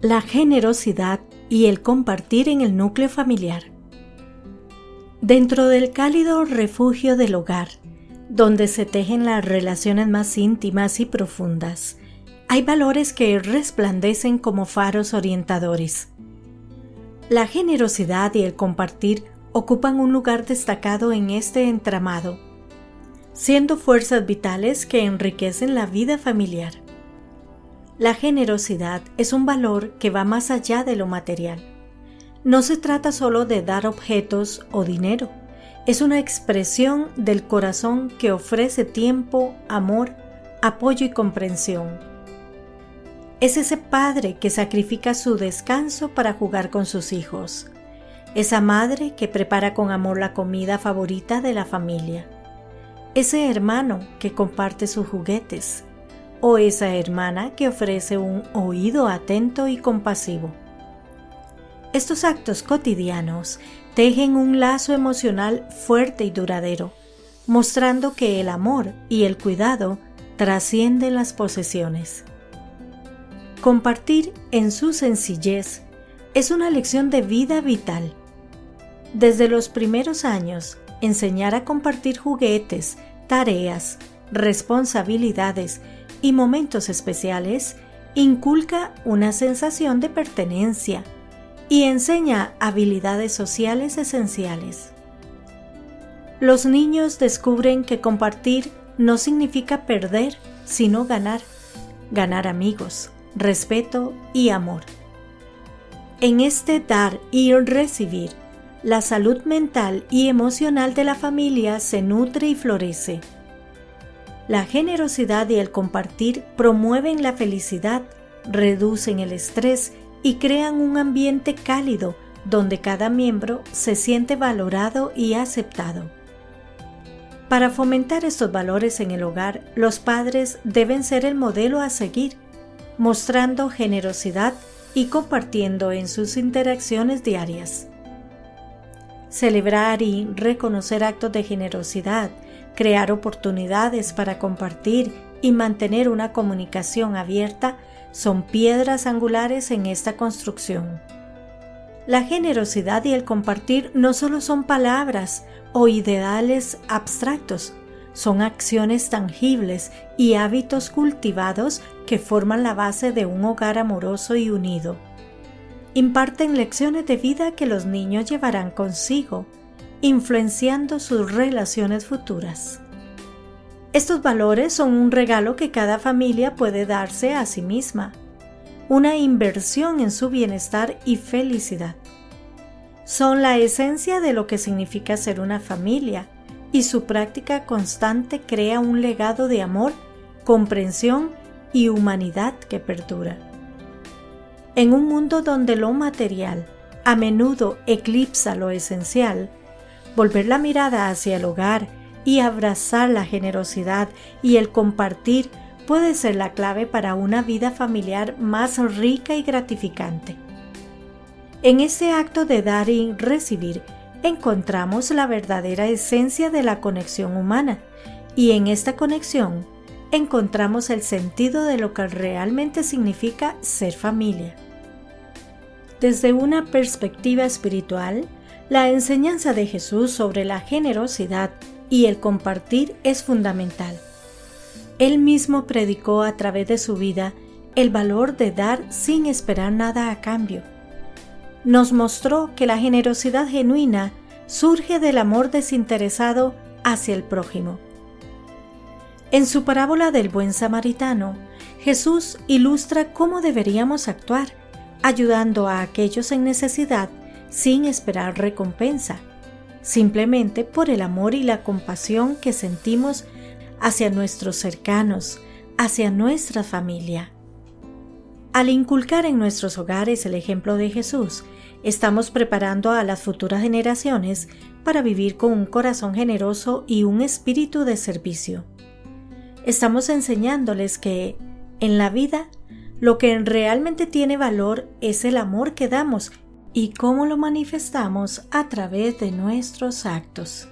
la generosidad y el compartir en el núcleo familiar. Dentro del cálido refugio del hogar, donde se tejen las relaciones más íntimas y profundas, hay valores que resplandecen como faros orientadores. La generosidad y el compartir ocupan un lugar destacado en este entramado, siendo fuerzas vitales que enriquecen la vida familiar. La generosidad es un valor que va más allá de lo material. No se trata solo de dar objetos o dinero, es una expresión del corazón que ofrece tiempo, amor, apoyo y comprensión. Es ese padre que sacrifica su descanso para jugar con sus hijos. Esa madre que prepara con amor la comida favorita de la familia. Ese hermano que comparte sus juguetes o esa hermana que ofrece un oído atento y compasivo. Estos actos cotidianos tejen un lazo emocional fuerte y duradero, mostrando que el amor y el cuidado trascienden las posesiones. Compartir en su sencillez es una lección de vida vital. Desde los primeros años, enseñar a compartir juguetes, tareas, responsabilidades y momentos especiales inculca una sensación de pertenencia y enseña habilidades sociales esenciales. Los niños descubren que compartir no significa perder, sino ganar, ganar amigos, respeto y amor. En este dar y recibir, la salud mental y emocional de la familia se nutre y florece. La generosidad y el compartir promueven la felicidad, reducen el estrés y crean un ambiente cálido donde cada miembro se siente valorado y aceptado. Para fomentar estos valores en el hogar, los padres deben ser el modelo a seguir, mostrando generosidad y compartiendo en sus interacciones diarias. Celebrar y reconocer actos de generosidad crear oportunidades para compartir y mantener una comunicación abierta son piedras angulares en esta construcción. La generosidad y el compartir no solo son palabras o ideales abstractos, son acciones tangibles y hábitos cultivados que forman la base de un hogar amoroso y unido. Imparten lecciones de vida que los niños llevarán consigo influenciando sus relaciones futuras. Estos valores son un regalo que cada familia puede darse a sí misma, una inversión en su bienestar y felicidad. Son la esencia de lo que significa ser una familia y su práctica constante crea un legado de amor, comprensión y humanidad que perdura. En un mundo donde lo material a menudo eclipsa lo esencial, volver la mirada hacia el hogar y abrazar la generosidad y el compartir puede ser la clave para una vida familiar más rica y gratificante. En ese acto de dar y recibir encontramos la verdadera esencia de la conexión humana y en esta conexión encontramos el sentido de lo que realmente significa ser familia. Desde una perspectiva espiritual, la enseñanza de Jesús sobre la generosidad y el compartir es fundamental. Él mismo predicó a través de su vida el valor de dar sin esperar nada a cambio. Nos mostró que la generosidad genuina surge del amor desinteresado hacia el prójimo. En su parábola del buen samaritano, Jesús ilustra cómo deberíamos actuar, ayudando a aquellos en necesidad sin esperar recompensa, simplemente por el amor y la compasión que sentimos hacia nuestros cercanos, hacia nuestra familia. Al inculcar en nuestros hogares el ejemplo de Jesús, estamos preparando a las futuras generaciones para vivir con un corazón generoso y un espíritu de servicio. Estamos enseñándoles que, en la vida, lo que realmente tiene valor es el amor que damos y cómo lo manifestamos a través de nuestros actos.